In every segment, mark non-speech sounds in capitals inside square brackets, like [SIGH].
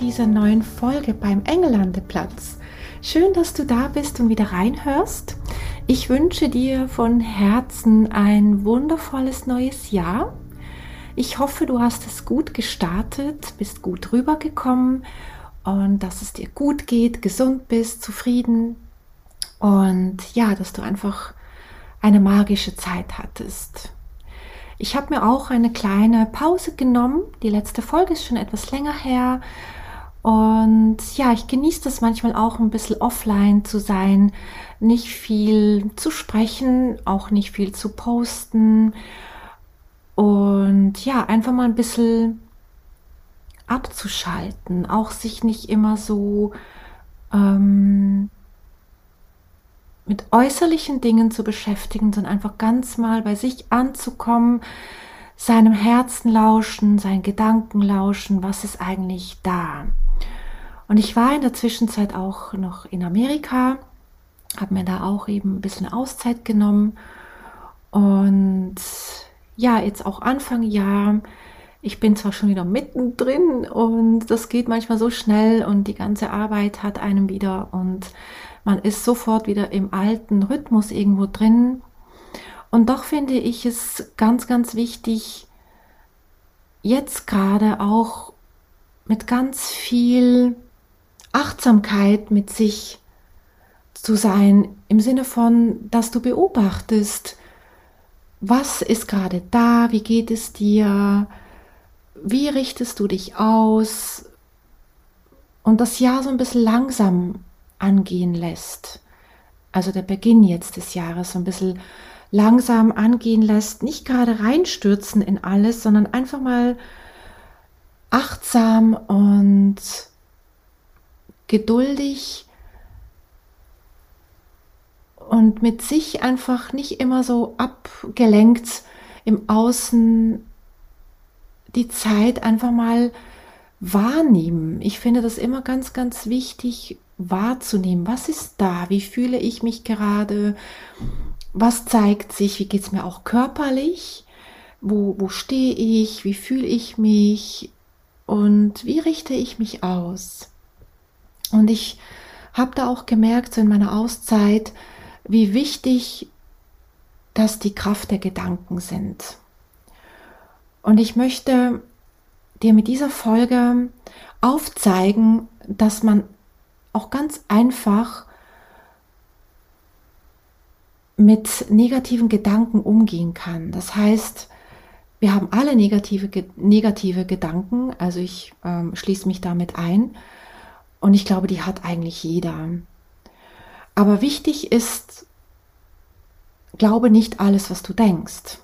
Dieser neuen Folge beim Engellandeplatz. Schön, dass du da bist und wieder reinhörst. Ich wünsche dir von Herzen ein wundervolles neues Jahr. Ich hoffe, du hast es gut gestartet, bist gut rübergekommen und dass es dir gut geht, gesund bist, zufrieden und ja, dass du einfach eine magische Zeit hattest. Ich habe mir auch eine kleine Pause genommen. Die letzte Folge ist schon etwas länger her. Und ja, ich genieße das manchmal auch ein bisschen offline zu sein, nicht viel zu sprechen, auch nicht viel zu posten. Und ja, einfach mal ein bisschen abzuschalten, auch sich nicht immer so ähm, mit äußerlichen Dingen zu beschäftigen, sondern einfach ganz mal bei sich anzukommen, seinem Herzen lauschen, seinen Gedanken lauschen, was ist eigentlich da. Und ich war in der Zwischenzeit auch noch in Amerika, habe mir da auch eben ein bisschen Auszeit genommen. Und ja, jetzt auch Anfang Jahr. Ich bin zwar schon wieder mittendrin und das geht manchmal so schnell und die ganze Arbeit hat einem wieder und man ist sofort wieder im alten Rhythmus irgendwo drin. Und doch finde ich es ganz, ganz wichtig, jetzt gerade auch mit ganz viel Achtsamkeit mit sich zu sein, im Sinne von, dass du beobachtest, was ist gerade da, wie geht es dir, wie richtest du dich aus und das Jahr so ein bisschen langsam angehen lässt. Also der Beginn jetzt des Jahres so ein bisschen langsam angehen lässt, nicht gerade reinstürzen in alles, sondern einfach mal achtsam und geduldig und mit sich einfach nicht immer so abgelenkt im Außen die Zeit einfach mal wahrnehmen. Ich finde das immer ganz, ganz wichtig wahrzunehmen. Was ist da? Wie fühle ich mich gerade? Was zeigt sich? Wie geht es mir auch körperlich? Wo, wo stehe ich? Wie fühle ich mich? Und wie richte ich mich aus? Und ich habe da auch gemerkt, so in meiner Auszeit, wie wichtig dass die Kraft der Gedanken sind. Und ich möchte dir mit dieser Folge aufzeigen, dass man auch ganz einfach mit negativen Gedanken umgehen kann. Das heißt, wir haben alle negative, negative Gedanken, also ich ähm, schließe mich damit ein. Und ich glaube, die hat eigentlich jeder. Aber wichtig ist, glaube nicht alles, was du denkst.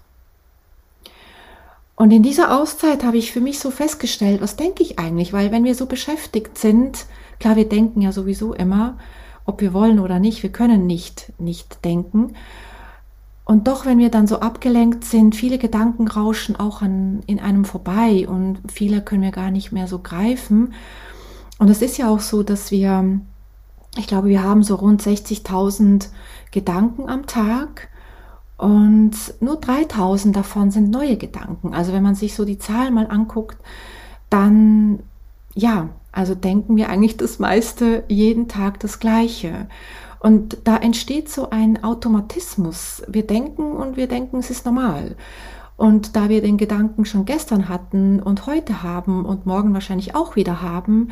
Und in dieser Auszeit habe ich für mich so festgestellt, was denke ich eigentlich? Weil wenn wir so beschäftigt sind, klar, wir denken ja sowieso immer, ob wir wollen oder nicht, wir können nicht nicht denken. Und doch, wenn wir dann so abgelenkt sind, viele Gedanken rauschen auch an, in einem vorbei und viele können wir gar nicht mehr so greifen. Und es ist ja auch so, dass wir, ich glaube, wir haben so rund 60.000 Gedanken am Tag und nur 3.000 davon sind neue Gedanken. Also wenn man sich so die Zahlen mal anguckt, dann ja, also denken wir eigentlich das meiste jeden Tag das Gleiche. Und da entsteht so ein Automatismus. Wir denken und wir denken, es ist normal. Und da wir den Gedanken schon gestern hatten und heute haben und morgen wahrscheinlich auch wieder haben,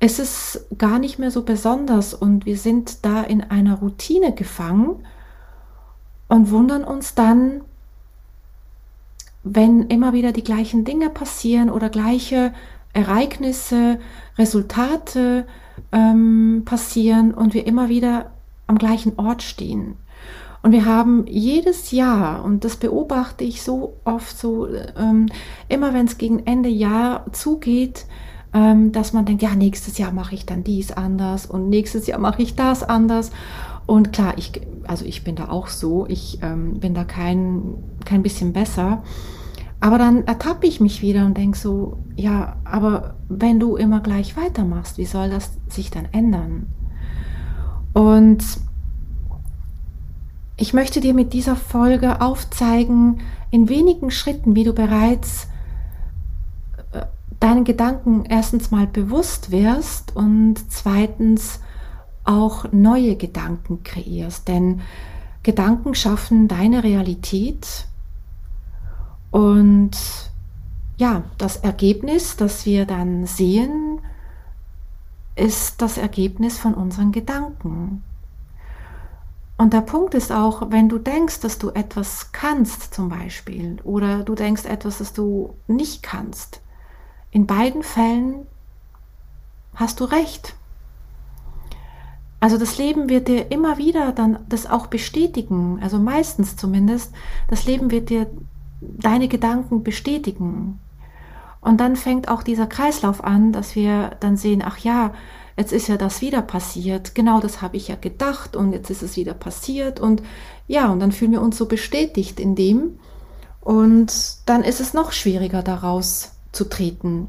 es ist gar nicht mehr so besonders und wir sind da in einer Routine gefangen und wundern uns dann, wenn immer wieder die gleichen Dinge passieren oder gleiche Ereignisse, Resultate ähm, passieren und wir immer wieder am gleichen Ort stehen. Und wir haben jedes Jahr, und das beobachte ich so oft so, ähm, immer wenn es gegen Ende Jahr zugeht, dass man denkt, ja, nächstes Jahr mache ich dann dies anders und nächstes Jahr mache ich das anders. Und klar, ich, also ich bin da auch so, ich ähm, bin da kein, kein bisschen besser. Aber dann ertappe ich mich wieder und denke so, ja, aber wenn du immer gleich weitermachst, wie soll das sich dann ändern? Und ich möchte dir mit dieser Folge aufzeigen, in wenigen Schritten, wie du bereits deinen Gedanken erstens mal bewusst wirst und zweitens auch neue Gedanken kreierst. Denn Gedanken schaffen deine Realität und ja, das Ergebnis, das wir dann sehen, ist das Ergebnis von unseren Gedanken. Und der Punkt ist auch, wenn du denkst, dass du etwas kannst zum Beispiel oder du denkst etwas, das du nicht kannst, in beiden Fällen hast du recht. Also das Leben wird dir immer wieder dann das auch bestätigen, also meistens zumindest, das Leben wird dir deine Gedanken bestätigen. Und dann fängt auch dieser Kreislauf an, dass wir dann sehen, ach ja, jetzt ist ja das wieder passiert, genau das habe ich ja gedacht und jetzt ist es wieder passiert und ja, und dann fühlen wir uns so bestätigt in dem und dann ist es noch schwieriger daraus zu treten.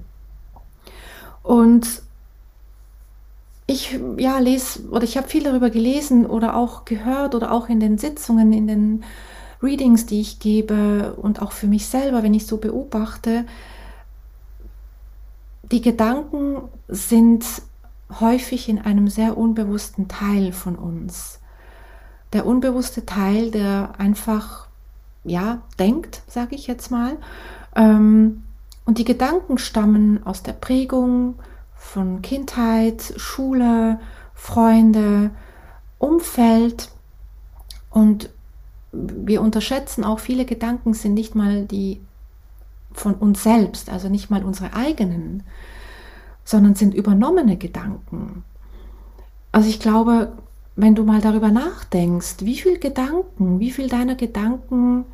Und ich ja lese oder ich habe viel darüber gelesen oder auch gehört oder auch in den Sitzungen, in den Readings, die ich gebe und auch für mich selber, wenn ich so beobachte, die Gedanken sind häufig in einem sehr unbewussten Teil von uns. Der unbewusste Teil, der einfach, ja, denkt, sage ich jetzt mal. Ähm, und die Gedanken stammen aus der Prägung von Kindheit, Schule, Freunde, Umfeld. Und wir unterschätzen auch, viele Gedanken sind nicht mal die von uns selbst, also nicht mal unsere eigenen, sondern sind übernommene Gedanken. Also ich glaube, wenn du mal darüber nachdenkst, wie viele Gedanken, wie viel deiner Gedanken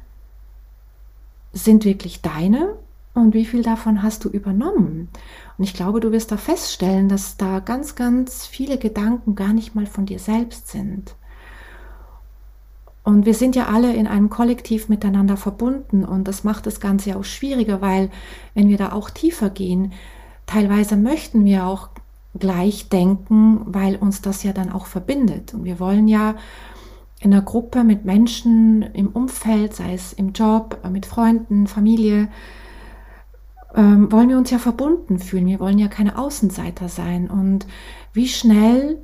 sind wirklich deine und wie viel davon hast du übernommen? Und ich glaube, du wirst da feststellen, dass da ganz, ganz viele Gedanken gar nicht mal von dir selbst sind. Und wir sind ja alle in einem Kollektiv miteinander verbunden und das macht das Ganze auch schwieriger, weil wenn wir da auch tiefer gehen, teilweise möchten wir auch gleich denken, weil uns das ja dann auch verbindet. Und wir wollen ja in einer Gruppe mit Menschen im Umfeld, sei es im Job, mit Freunden, Familie, ähm, wollen wir uns ja verbunden fühlen. Wir wollen ja keine Außenseiter sein. Und wie schnell,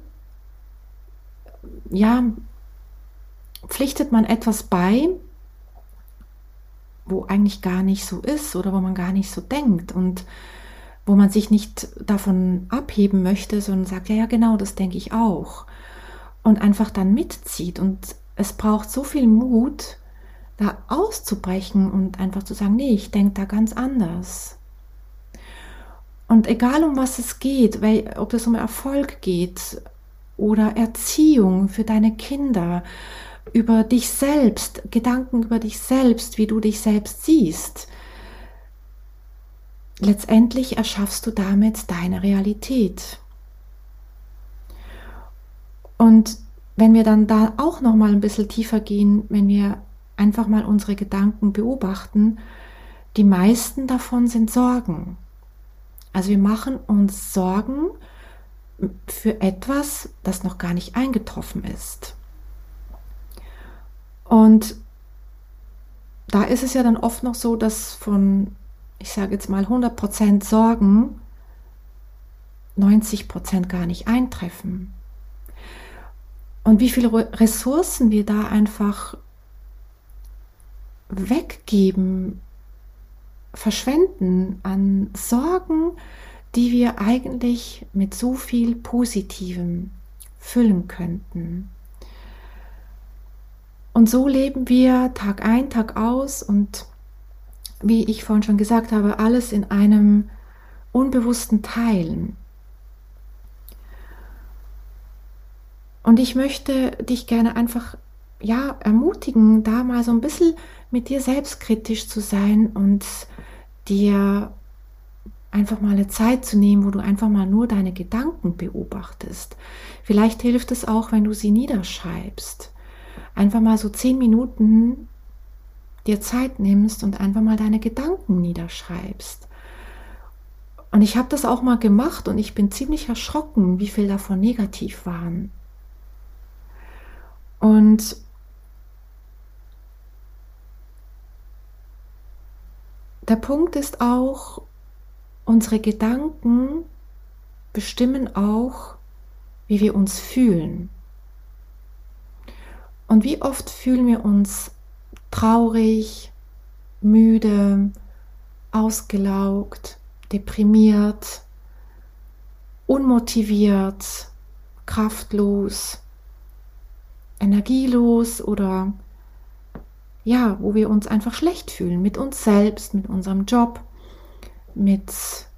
ja, pflichtet man etwas bei, wo eigentlich gar nicht so ist oder wo man gar nicht so denkt. Und wo man sich nicht davon abheben möchte, sondern sagt, ja, ja, genau, das denke ich auch. Und einfach dann mitzieht. Und es braucht so viel Mut, da auszubrechen und einfach zu sagen, nee, ich denke da ganz anders. Und egal um was es geht, weil, ob es um Erfolg geht oder Erziehung für deine Kinder, über dich selbst, Gedanken über dich selbst, wie du dich selbst siehst, letztendlich erschaffst du damit deine Realität. Und wenn wir dann da auch noch mal ein bisschen tiefer gehen, wenn wir einfach mal unsere Gedanken beobachten, die meisten davon sind Sorgen. Also wir machen uns Sorgen für etwas, das noch gar nicht eingetroffen ist. Und da ist es ja dann oft noch so, dass von ich sage jetzt mal 100% Sorgen 90% gar nicht eintreffen. Und wie viele Ressourcen wir da einfach weggeben, verschwenden an Sorgen, die wir eigentlich mit so viel Positivem füllen könnten. Und so leben wir Tag ein, Tag aus und wie ich vorhin schon gesagt habe, alles in einem unbewussten Teil. Und ich möchte dich gerne einfach ja ermutigen, da mal so ein bisschen mit dir selbstkritisch zu sein und dir einfach mal eine Zeit zu nehmen, wo du einfach mal nur deine Gedanken beobachtest. Vielleicht hilft es auch, wenn du sie niederschreibst. Einfach mal so zehn Minuten dir Zeit nimmst und einfach mal deine Gedanken niederschreibst. Und ich habe das auch mal gemacht und ich bin ziemlich erschrocken, wie viel davon negativ waren. Und der Punkt ist auch, unsere Gedanken bestimmen auch, wie wir uns fühlen. Und wie oft fühlen wir uns traurig, müde, ausgelaugt, deprimiert, unmotiviert, kraftlos, energielos oder ja, wo wir uns einfach schlecht fühlen mit uns selbst, mit unserem Job, mit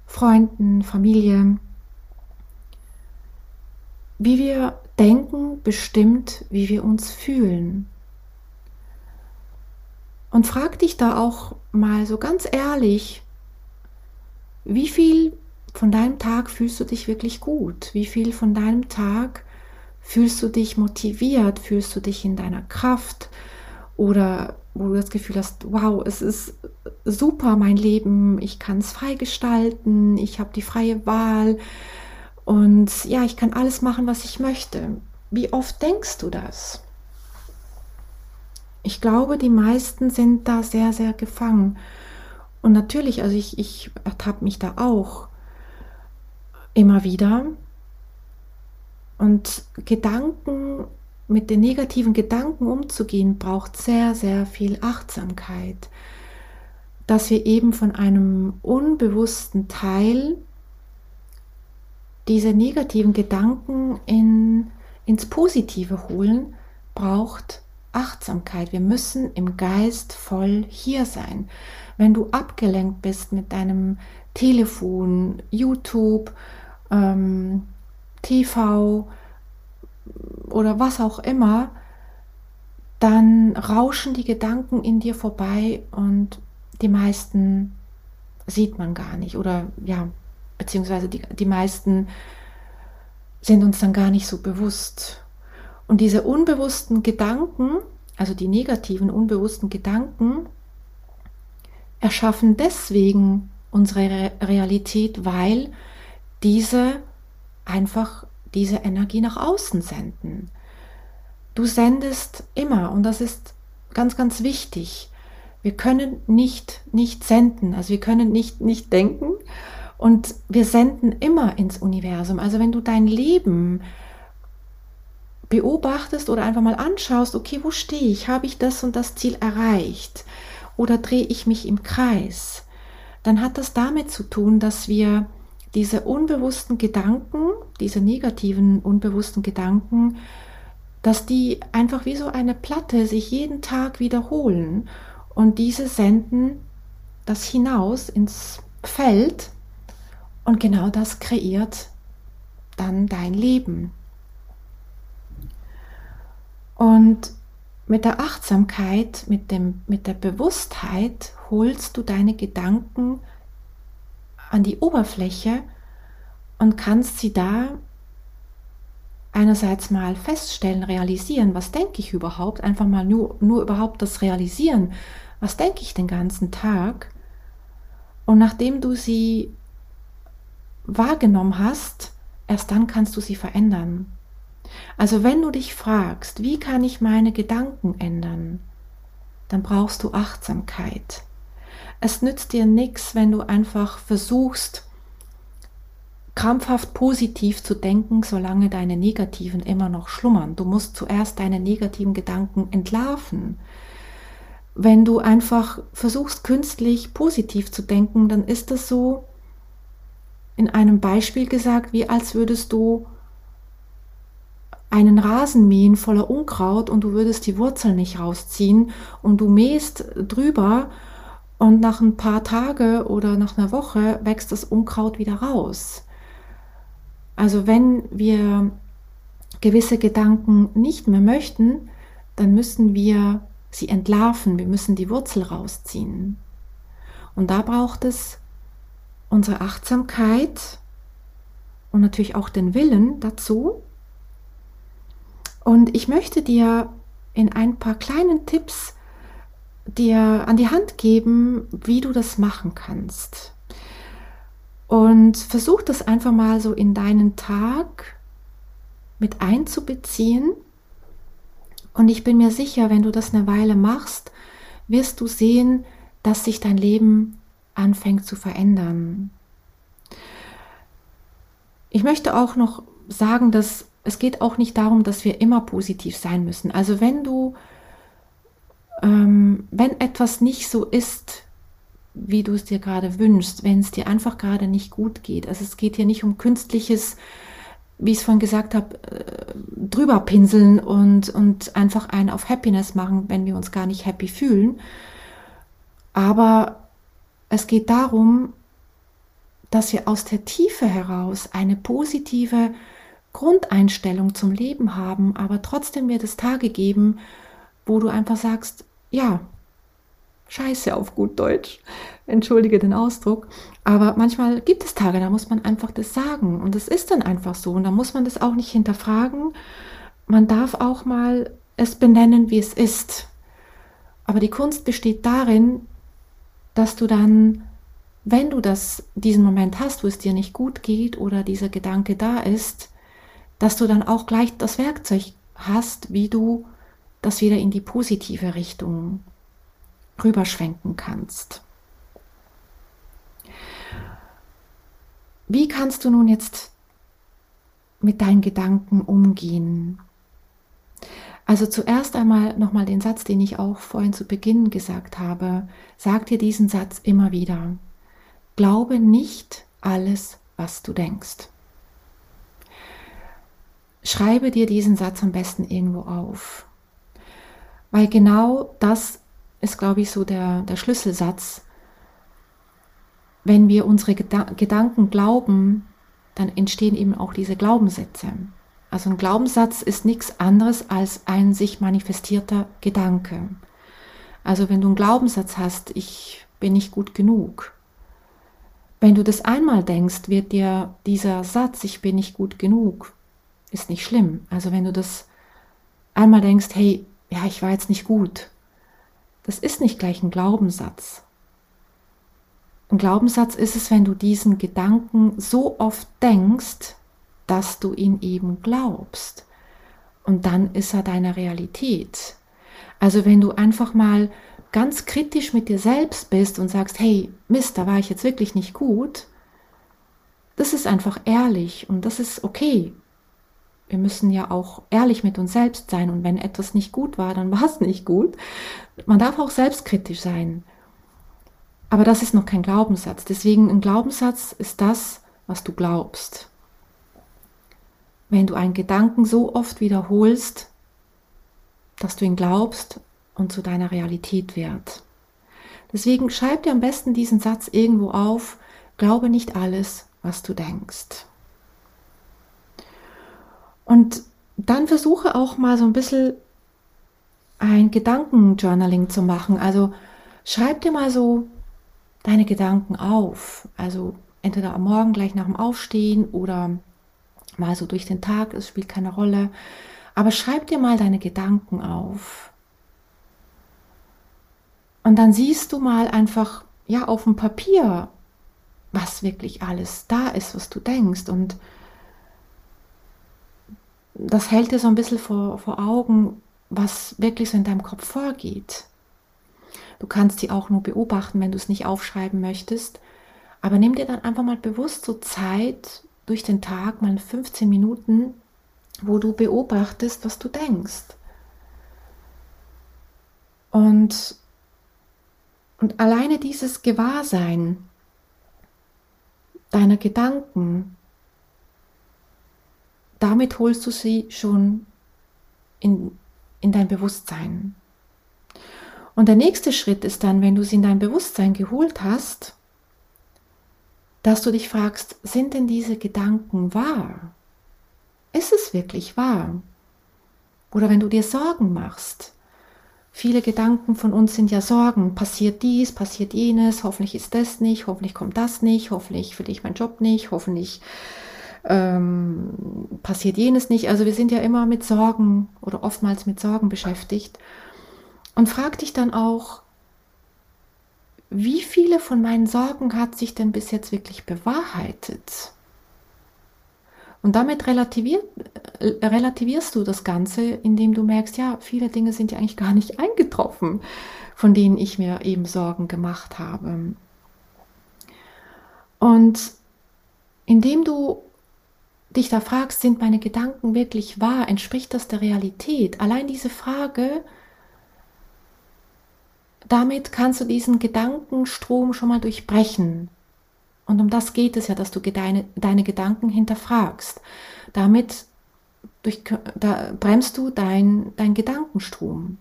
Freunden, Familie. Wie wir denken, bestimmt, wie wir uns fühlen. Und frag dich da auch mal so ganz ehrlich, wie viel von deinem Tag fühlst du dich wirklich gut? Wie viel von deinem Tag fühlst du dich motiviert? Fühlst du dich in deiner Kraft? Oder wo du das Gefühl hast, wow, es ist super mein Leben, ich kann es frei gestalten, ich habe die freie Wahl und ja, ich kann alles machen, was ich möchte. Wie oft denkst du das? Ich glaube, die meisten sind da sehr, sehr gefangen. Und natürlich, also ich, ich ertappe mich da auch immer wieder. Und Gedanken, mit den negativen Gedanken umzugehen, braucht sehr, sehr viel Achtsamkeit. Dass wir eben von einem unbewussten Teil diese negativen Gedanken in, ins Positive holen, braucht Achtsamkeit. Wir müssen im Geist voll hier sein. Wenn du abgelenkt bist mit deinem Telefon, YouTube, ähm, TV oder was auch immer, dann rauschen die Gedanken in dir vorbei und die meisten sieht man gar nicht oder ja, beziehungsweise die, die meisten sind uns dann gar nicht so bewusst. Und diese unbewussten Gedanken, also die negativen unbewussten Gedanken, erschaffen deswegen unsere Realität, weil diese einfach diese Energie nach außen senden. Du sendest immer und das ist ganz, ganz wichtig. Wir können nicht, nicht senden, also wir können nicht, nicht denken und wir senden immer ins Universum. Also wenn du dein Leben beobachtest oder einfach mal anschaust, okay, wo stehe ich? Habe ich das und das Ziel erreicht? Oder drehe ich mich im Kreis? Dann hat das damit zu tun, dass wir diese unbewussten Gedanken, diese negativen unbewussten Gedanken, dass die einfach wie so eine Platte sich jeden Tag wiederholen und diese senden das hinaus ins Feld und genau das kreiert dann dein Leben. Und mit der Achtsamkeit, mit, dem, mit der Bewusstheit holst du deine Gedanken an die Oberfläche und kannst sie da einerseits mal feststellen, realisieren, was denke ich überhaupt, einfach mal nur, nur überhaupt das Realisieren, was denke ich den ganzen Tag. Und nachdem du sie wahrgenommen hast, erst dann kannst du sie verändern. Also wenn du dich fragst, wie kann ich meine Gedanken ändern, dann brauchst du Achtsamkeit. Es nützt dir nichts, wenn du einfach versuchst, krampfhaft positiv zu denken, solange deine negativen immer noch schlummern. Du musst zuerst deine negativen Gedanken entlarven. Wenn du einfach versuchst, künstlich positiv zu denken, dann ist das so in einem Beispiel gesagt, wie als würdest du einen Rasen mähen voller Unkraut und du würdest die Wurzeln nicht rausziehen und du mähst drüber und nach ein paar Tage oder nach einer Woche wächst das Unkraut wieder raus. Also wenn wir gewisse Gedanken nicht mehr möchten, dann müssen wir sie entlarven, wir müssen die Wurzel rausziehen. Und da braucht es unsere Achtsamkeit und natürlich auch den Willen dazu. Und ich möchte dir in ein paar kleinen Tipps dir an die Hand geben, wie du das machen kannst. Und versuch das einfach mal so in deinen Tag mit einzubeziehen. Und ich bin mir sicher, wenn du das eine Weile machst, wirst du sehen, dass sich dein Leben anfängt zu verändern. Ich möchte auch noch sagen, dass es geht auch nicht darum, dass wir immer positiv sein müssen. Also wenn du, ähm, wenn etwas nicht so ist, wie du es dir gerade wünschst, wenn es dir einfach gerade nicht gut geht. Also es geht hier nicht um künstliches, wie ich es vorhin gesagt habe, äh, drüber pinseln und, und einfach einen auf Happiness machen, wenn wir uns gar nicht happy fühlen. Aber es geht darum, dass wir aus der Tiefe heraus eine positive Grundeinstellung zum Leben haben, aber trotzdem wird es Tage geben, wo du einfach sagst, ja, scheiße auf gut Deutsch, entschuldige den Ausdruck, aber manchmal gibt es Tage, da muss man einfach das sagen und es ist dann einfach so und da muss man das auch nicht hinterfragen. Man darf auch mal es benennen, wie es ist. Aber die Kunst besteht darin, dass du dann wenn du das, diesen Moment hast, wo es dir nicht gut geht oder dieser Gedanke da ist, dass du dann auch gleich das Werkzeug hast, wie du das wieder in die positive Richtung rüberschwenken kannst. Wie kannst du nun jetzt mit deinen Gedanken umgehen? Also zuerst einmal nochmal den Satz, den ich auch vorhin zu Beginn gesagt habe. Sag dir diesen Satz immer wieder. Glaube nicht alles, was du denkst. Schreibe dir diesen Satz am besten irgendwo auf. Weil genau das ist, glaube ich, so der, der Schlüsselsatz. Wenn wir unsere Geda Gedanken glauben, dann entstehen eben auch diese Glaubenssätze. Also ein Glaubenssatz ist nichts anderes als ein sich manifestierter Gedanke. Also wenn du einen Glaubenssatz hast, ich bin nicht gut genug, wenn du das einmal denkst, wird dir dieser Satz, ich bin nicht gut genug, ist nicht schlimm. Also wenn du das einmal denkst, hey, ja, ich war jetzt nicht gut, das ist nicht gleich ein Glaubenssatz. Ein Glaubenssatz ist es, wenn du diesen Gedanken so oft denkst, dass du ihn eben glaubst. Und dann ist er deine Realität. Also wenn du einfach mal ganz kritisch mit dir selbst bist und sagst, hey, Mist, da war ich jetzt wirklich nicht gut, das ist einfach ehrlich und das ist okay. Wir müssen ja auch ehrlich mit uns selbst sein und wenn etwas nicht gut war, dann [LAUGHS] war es nicht gut. Man darf auch selbstkritisch sein. Aber das ist noch kein Glaubenssatz. Deswegen ein Glaubenssatz ist das, was du glaubst. Wenn du einen Gedanken so oft wiederholst, dass du ihn glaubst und zu deiner Realität wird. Deswegen schreib dir am besten diesen Satz irgendwo auf, glaube nicht alles, was du denkst. Und dann versuche auch mal so ein bisschen ein Gedankenjournaling zu machen. Also schreib dir mal so deine Gedanken auf. Also entweder am Morgen gleich nach dem Aufstehen oder mal so durch den Tag, es spielt keine Rolle. Aber schreib dir mal deine Gedanken auf. Und dann siehst du mal einfach, ja, auf dem Papier, was wirklich alles da ist, was du denkst. Und das hält dir so ein bisschen vor, vor Augen, was wirklich so in deinem Kopf vorgeht. Du kannst die auch nur beobachten, wenn du es nicht aufschreiben möchtest. Aber nimm dir dann einfach mal bewusst so Zeit durch den Tag, mal 15 Minuten, wo du beobachtest, was du denkst. Und und alleine dieses Gewahrsein deiner Gedanken, damit holst du sie schon in, in dein Bewusstsein. Und der nächste Schritt ist dann, wenn du sie in dein Bewusstsein geholt hast, dass du dich fragst, sind denn diese Gedanken wahr? Ist es wirklich wahr? Oder wenn du dir Sorgen machst, viele Gedanken von uns sind ja Sorgen. Passiert dies, passiert jenes, hoffentlich ist das nicht, hoffentlich kommt das nicht, hoffentlich will ich meinen Job nicht, hoffentlich ähm, passiert jenes nicht. Also wir sind ja immer mit Sorgen oder oftmals mit Sorgen beschäftigt. Und frag dich dann auch, wie viele von meinen Sorgen hat sich denn bis jetzt wirklich bewahrheitet? Und damit äh, relativierst du das Ganze, indem du merkst, ja, viele Dinge sind ja eigentlich gar nicht eingetroffen, von denen ich mir eben Sorgen gemacht habe. Und indem du dich da fragst, sind meine Gedanken wirklich wahr? Entspricht das der Realität? Allein diese Frage, damit kannst du diesen Gedankenstrom schon mal durchbrechen. Und um das geht es ja, dass du deine, deine Gedanken hinterfragst. Damit durch, da bremst du dein, dein Gedankenstrom.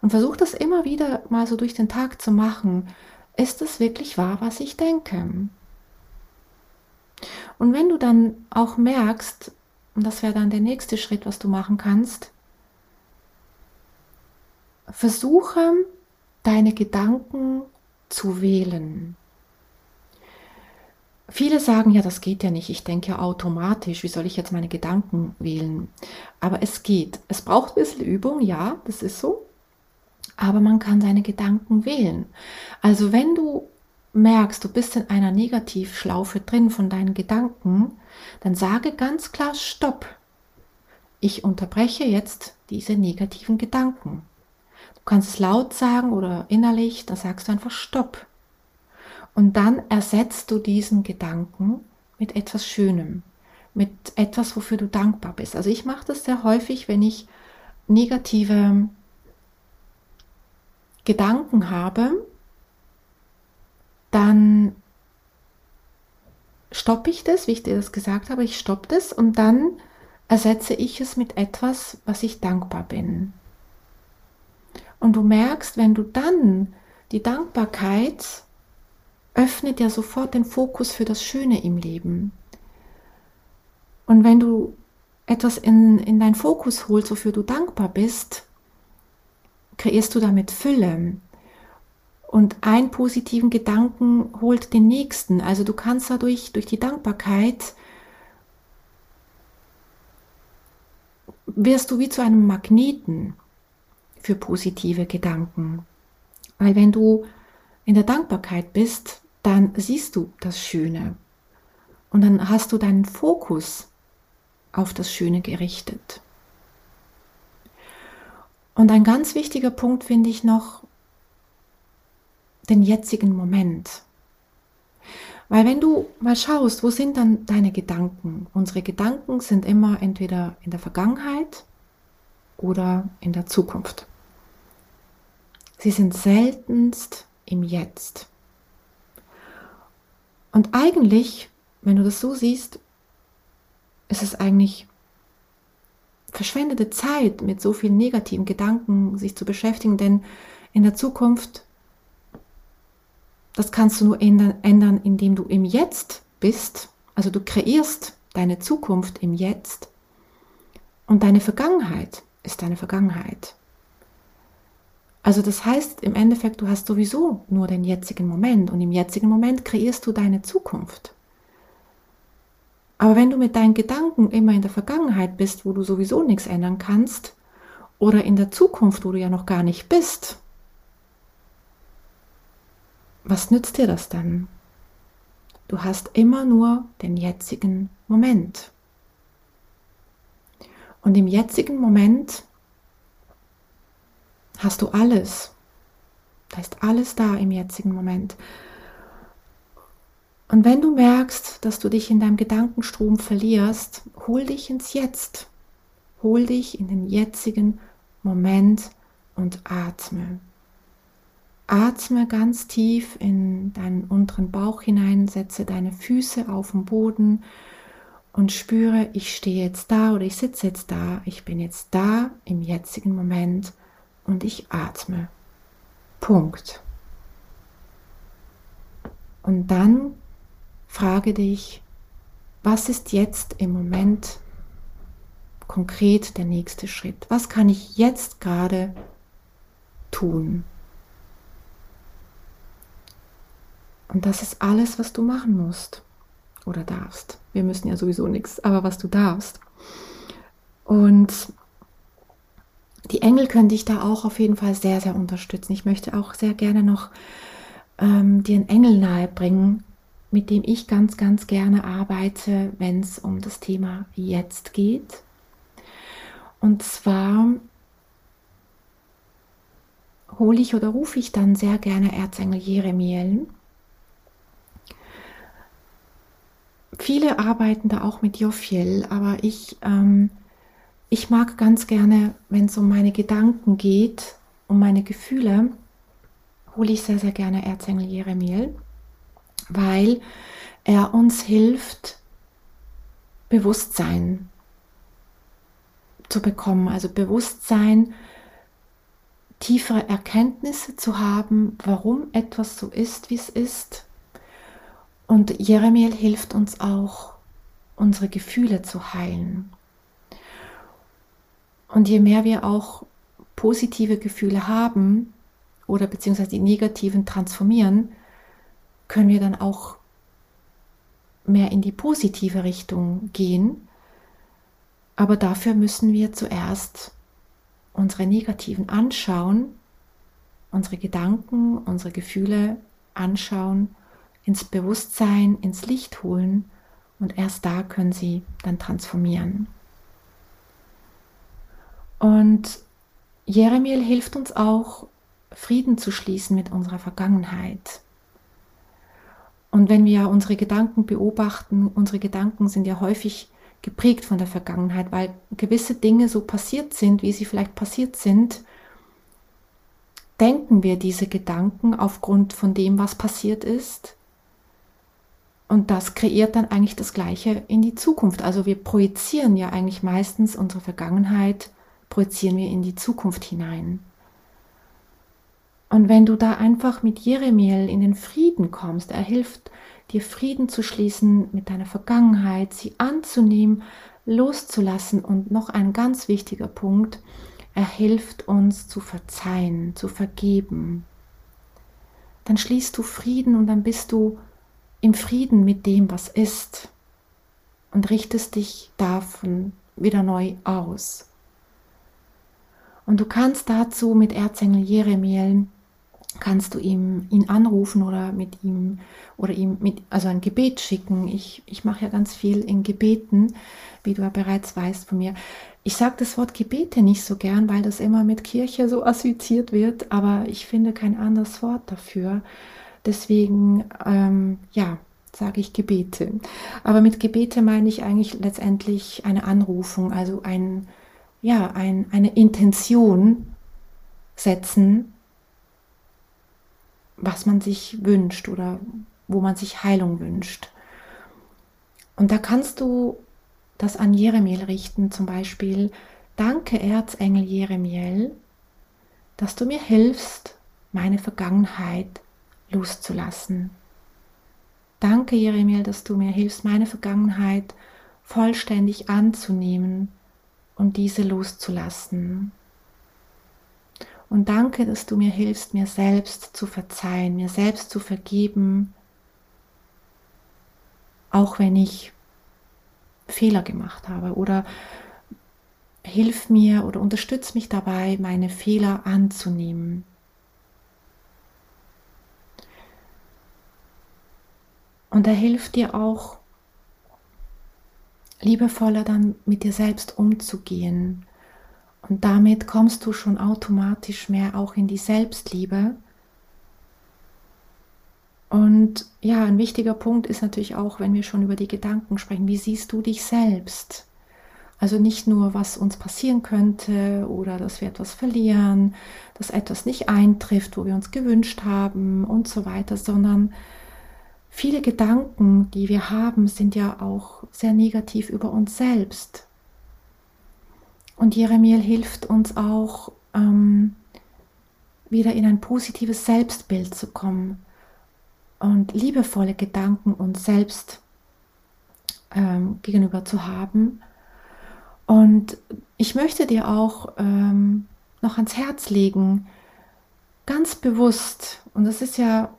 Und versuch das immer wieder mal so durch den Tag zu machen. Ist es wirklich wahr, was ich denke? Und wenn du dann auch merkst, und das wäre dann der nächste Schritt, was du machen kannst, versuche deine Gedanken zu wählen. Viele sagen ja, das geht ja nicht, ich denke ja automatisch, wie soll ich jetzt meine Gedanken wählen? Aber es geht. Es braucht ein bisschen Übung, ja, das ist so. Aber man kann seine Gedanken wählen. Also wenn du merkst, du bist in einer Negativschlaufe drin von deinen Gedanken, dann sage ganz klar Stopp. Ich unterbreche jetzt diese negativen Gedanken. Du kannst es laut sagen oder innerlich, da sagst du einfach Stopp. Und dann ersetzt du diesen Gedanken mit etwas Schönem, mit etwas, wofür du dankbar bist. Also ich mache das sehr häufig, wenn ich negative Gedanken habe, dann stoppe ich das, wie ich dir das gesagt habe, ich stoppe das und dann ersetze ich es mit etwas, was ich dankbar bin. Und du merkst, wenn du dann die Dankbarkeit öffnet ja sofort den Fokus für das Schöne im Leben. Und wenn du etwas in, in deinen Fokus holst, wofür du dankbar bist, kreierst du damit Fülle. Und ein positiven Gedanken holt den nächsten. Also du kannst dadurch, durch die Dankbarkeit, wirst du wie zu einem Magneten für positive Gedanken. Weil wenn du in der Dankbarkeit bist, dann siehst du das Schöne. Und dann hast du deinen Fokus auf das Schöne gerichtet. Und ein ganz wichtiger Punkt finde ich noch den jetzigen Moment. Weil wenn du mal schaust, wo sind dann deine Gedanken? Unsere Gedanken sind immer entweder in der Vergangenheit oder in der Zukunft. Sie sind seltenst im Jetzt. Und eigentlich, wenn du das so siehst, ist es eigentlich verschwendete Zeit, mit so vielen negativen Gedanken sich zu beschäftigen, denn in der Zukunft das kannst du nur ändern, indem du im Jetzt bist. Also du kreierst deine Zukunft im Jetzt. Und deine Vergangenheit ist deine Vergangenheit. Also das heißt im Endeffekt, du hast sowieso nur den jetzigen Moment und im jetzigen Moment kreierst du deine Zukunft. Aber wenn du mit deinen Gedanken immer in der Vergangenheit bist, wo du sowieso nichts ändern kannst, oder in der Zukunft, wo du ja noch gar nicht bist, was nützt dir das dann? Du hast immer nur den jetzigen Moment. Und im jetzigen Moment hast du alles. Da ist alles da im jetzigen Moment. Und wenn du merkst, dass du dich in deinem Gedankenstrom verlierst, hol dich ins Jetzt. Hol dich in den jetzigen Moment und atme. Atme ganz tief in deinen unteren Bauch hinein, setze deine Füße auf den Boden und spüre, ich stehe jetzt da oder ich sitze jetzt da, ich bin jetzt da im jetzigen Moment und ich atme. Punkt. Und dann frage dich, was ist jetzt im Moment konkret der nächste Schritt? Was kann ich jetzt gerade tun. Und das ist alles, was du machen musst oder darfst. Wir müssen ja sowieso nichts, aber was du darfst. Und die Engel können dich da auch auf jeden Fall sehr, sehr unterstützen. Ich möchte auch sehr gerne noch ähm, dir einen Engel nahebringen, mit dem ich ganz, ganz gerne arbeite, wenn es um das Thema Jetzt geht. Und zwar hole ich oder rufe ich dann sehr gerne Erzengel Jeremiel. Viele arbeiten da auch mit Jophiel, aber ich, ähm, ich mag ganz gerne, wenn es um meine Gedanken geht, um meine Gefühle, hole ich sehr, sehr gerne Erzengel Jeremiel, weil er uns hilft, Bewusstsein zu bekommen, also Bewusstsein, tiefere Erkenntnisse zu haben, warum etwas so ist, wie es ist. Und Jeremiel hilft uns auch, unsere Gefühle zu heilen. Und je mehr wir auch positive Gefühle haben oder beziehungsweise die negativen transformieren, können wir dann auch mehr in die positive Richtung gehen. Aber dafür müssen wir zuerst unsere negativen anschauen, unsere Gedanken, unsere Gefühle anschauen, ins Bewusstsein, ins Licht holen und erst da können sie dann transformieren. Und Jeremiel hilft uns auch, Frieden zu schließen mit unserer Vergangenheit. Und wenn wir unsere Gedanken beobachten, unsere Gedanken sind ja häufig geprägt von der Vergangenheit, weil gewisse Dinge so passiert sind, wie sie vielleicht passiert sind, denken wir diese Gedanken aufgrund von dem, was passiert ist. Und das kreiert dann eigentlich das Gleiche in die Zukunft. Also wir projizieren ja eigentlich meistens unsere Vergangenheit, projizieren wir in die Zukunft hinein. Und wenn du da einfach mit Jeremiel in den Frieden kommst, er hilft dir Frieden zu schließen mit deiner Vergangenheit, sie anzunehmen, loszulassen und noch ein ganz wichtiger Punkt, er hilft uns zu verzeihen, zu vergeben. Dann schließt du Frieden und dann bist du im Frieden mit dem, was ist und richtest dich davon wieder neu aus. Und du kannst dazu mit Erzengel Jeremiel kannst du ihm, ihn anrufen oder mit ihm oder ihm mit, also ein Gebet schicken. Ich, ich mache ja ganz viel in Gebeten, wie du ja bereits weißt von mir. Ich sage das Wort Gebete nicht so gern, weil das immer mit Kirche so assoziiert wird, aber ich finde kein anderes Wort dafür. Deswegen, ähm, ja, sage ich Gebete. Aber mit Gebete meine ich eigentlich letztendlich eine Anrufung, also ein, ja, ein, eine Intention setzen, was man sich wünscht oder wo man sich Heilung wünscht. Und da kannst du das an Jeremiel richten, zum Beispiel, danke Erzengel Jeremiel, dass du mir hilfst, meine Vergangenheit loszulassen. Danke Jeremiel, dass du mir hilfst, meine Vergangenheit vollständig anzunehmen und diese loszulassen. Und danke, dass du mir hilfst, mir selbst zu verzeihen, mir selbst zu vergeben, auch wenn ich Fehler gemacht habe. Oder hilf mir oder unterstütze mich dabei, meine Fehler anzunehmen. Und er hilft dir auch, liebevoller dann mit dir selbst umzugehen und damit kommst du schon automatisch mehr auch in die Selbstliebe. Und ja, ein wichtiger Punkt ist natürlich auch, wenn wir schon über die Gedanken sprechen, wie siehst du dich selbst? Also nicht nur, was uns passieren könnte oder dass wir etwas verlieren, dass etwas nicht eintrifft, wo wir uns gewünscht haben und so weiter, sondern viele Gedanken, die wir haben, sind ja auch sehr negativ über uns selbst. Und Jeremiel hilft uns auch, ähm, wieder in ein positives Selbstbild zu kommen und liebevolle Gedanken uns selbst ähm, gegenüber zu haben. Und ich möchte dir auch ähm, noch ans Herz legen, ganz bewusst, und das ist ja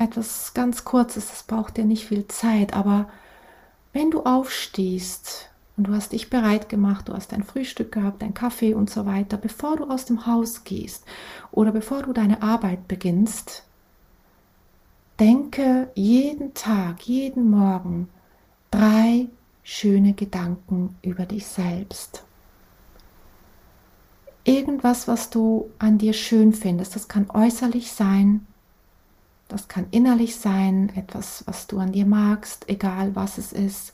etwas ganz Kurzes, das braucht ja nicht viel Zeit, aber wenn du aufstehst und du hast dich bereit gemacht, du hast dein Frühstück gehabt, dein Kaffee und so weiter, bevor du aus dem Haus gehst oder bevor du deine Arbeit beginnst, denke jeden Tag, jeden Morgen drei schöne Gedanken über dich selbst. Irgendwas, was du an dir schön findest, das kann äußerlich sein, das kann innerlich sein, etwas, was du an dir magst, egal was es ist.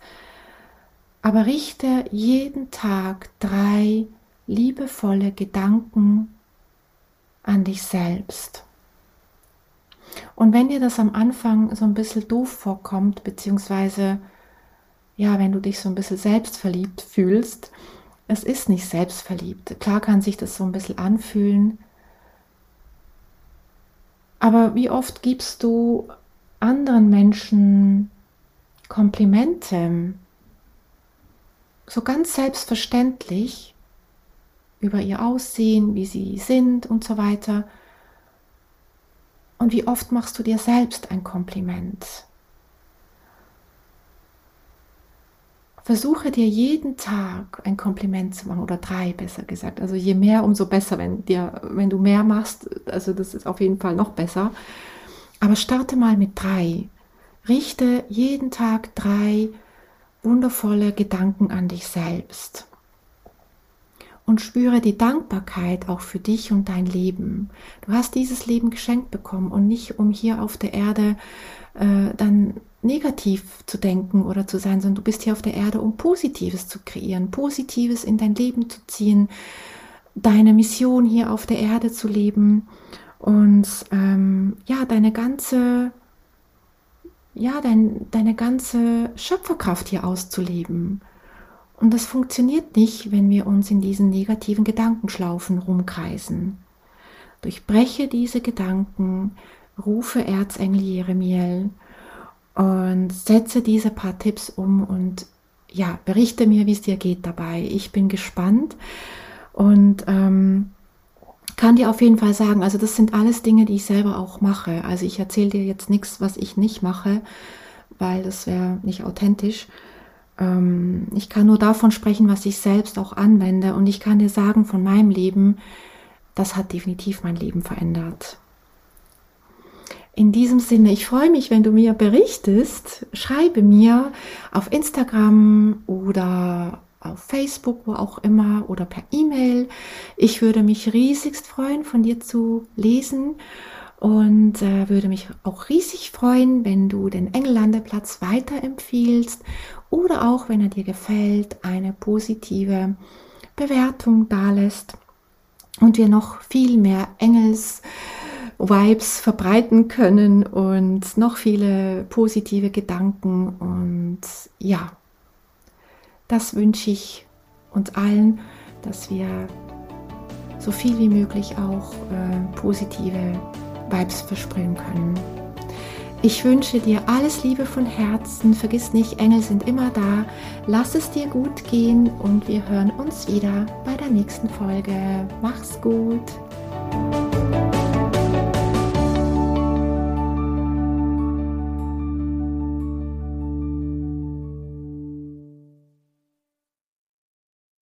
Aber richte jeden Tag drei liebevolle Gedanken an dich selbst. Und wenn dir das am Anfang so ein bisschen doof vorkommt, beziehungsweise ja, wenn du dich so ein bisschen selbstverliebt fühlst, es ist nicht selbstverliebt. Klar kann sich das so ein bisschen anfühlen, aber wie oft gibst du anderen Menschen Komplimente, so ganz selbstverständlich über ihr Aussehen, wie sie sind und so weiter. Und wie oft machst du dir selbst ein Kompliment? Versuche dir jeden Tag ein Kompliment zu machen oder drei besser gesagt. Also je mehr, umso besser, wenn dir, wenn du mehr machst, also das ist auf jeden Fall noch besser. Aber starte mal mit drei. Richte jeden Tag drei wundervolle Gedanken an dich selbst. Und spüre die Dankbarkeit auch für dich und dein Leben. Du hast dieses Leben geschenkt bekommen und nicht um hier auf der Erde äh, dann negativ zu denken oder zu sein, sondern du bist hier auf der Erde, um Positives zu kreieren, Positives in dein Leben zu ziehen, deine Mission hier auf der Erde zu leben und ähm, ja, deine ganze, ja, dein, deine ganze Schöpferkraft hier auszuleben. Und das funktioniert nicht, wenn wir uns in diesen negativen Gedankenschlaufen rumkreisen. Durchbreche diese Gedanken, rufe Erzengel Jeremiel und setze diese paar Tipps um und ja, berichte mir, wie es dir geht dabei. Ich bin gespannt und ähm, kann dir auf jeden Fall sagen, also das sind alles Dinge, die ich selber auch mache. Also ich erzähle dir jetzt nichts, was ich nicht mache, weil das wäre nicht authentisch. Ähm, ich kann nur davon sprechen, was ich selbst auch anwende und ich kann dir sagen von meinem Leben, das hat definitiv mein Leben verändert. In diesem Sinne, ich freue mich, wenn du mir berichtest. Schreibe mir auf Instagram oder auf Facebook, wo auch immer, oder per E-Mail. Ich würde mich riesigst freuen, von dir zu lesen und äh, würde mich auch riesig freuen, wenn du den Engellandeplatz weiterempfiehlst oder auch, wenn er dir gefällt, eine positive Bewertung dalässt und wir noch viel mehr Engels Vibes verbreiten können und noch viele positive Gedanken. Und ja, das wünsche ich uns allen, dass wir so viel wie möglich auch äh, positive Vibes versprühen können. Ich wünsche dir alles Liebe von Herzen. Vergiss nicht, Engel sind immer da. Lass es dir gut gehen und wir hören uns wieder bei der nächsten Folge. Mach's gut.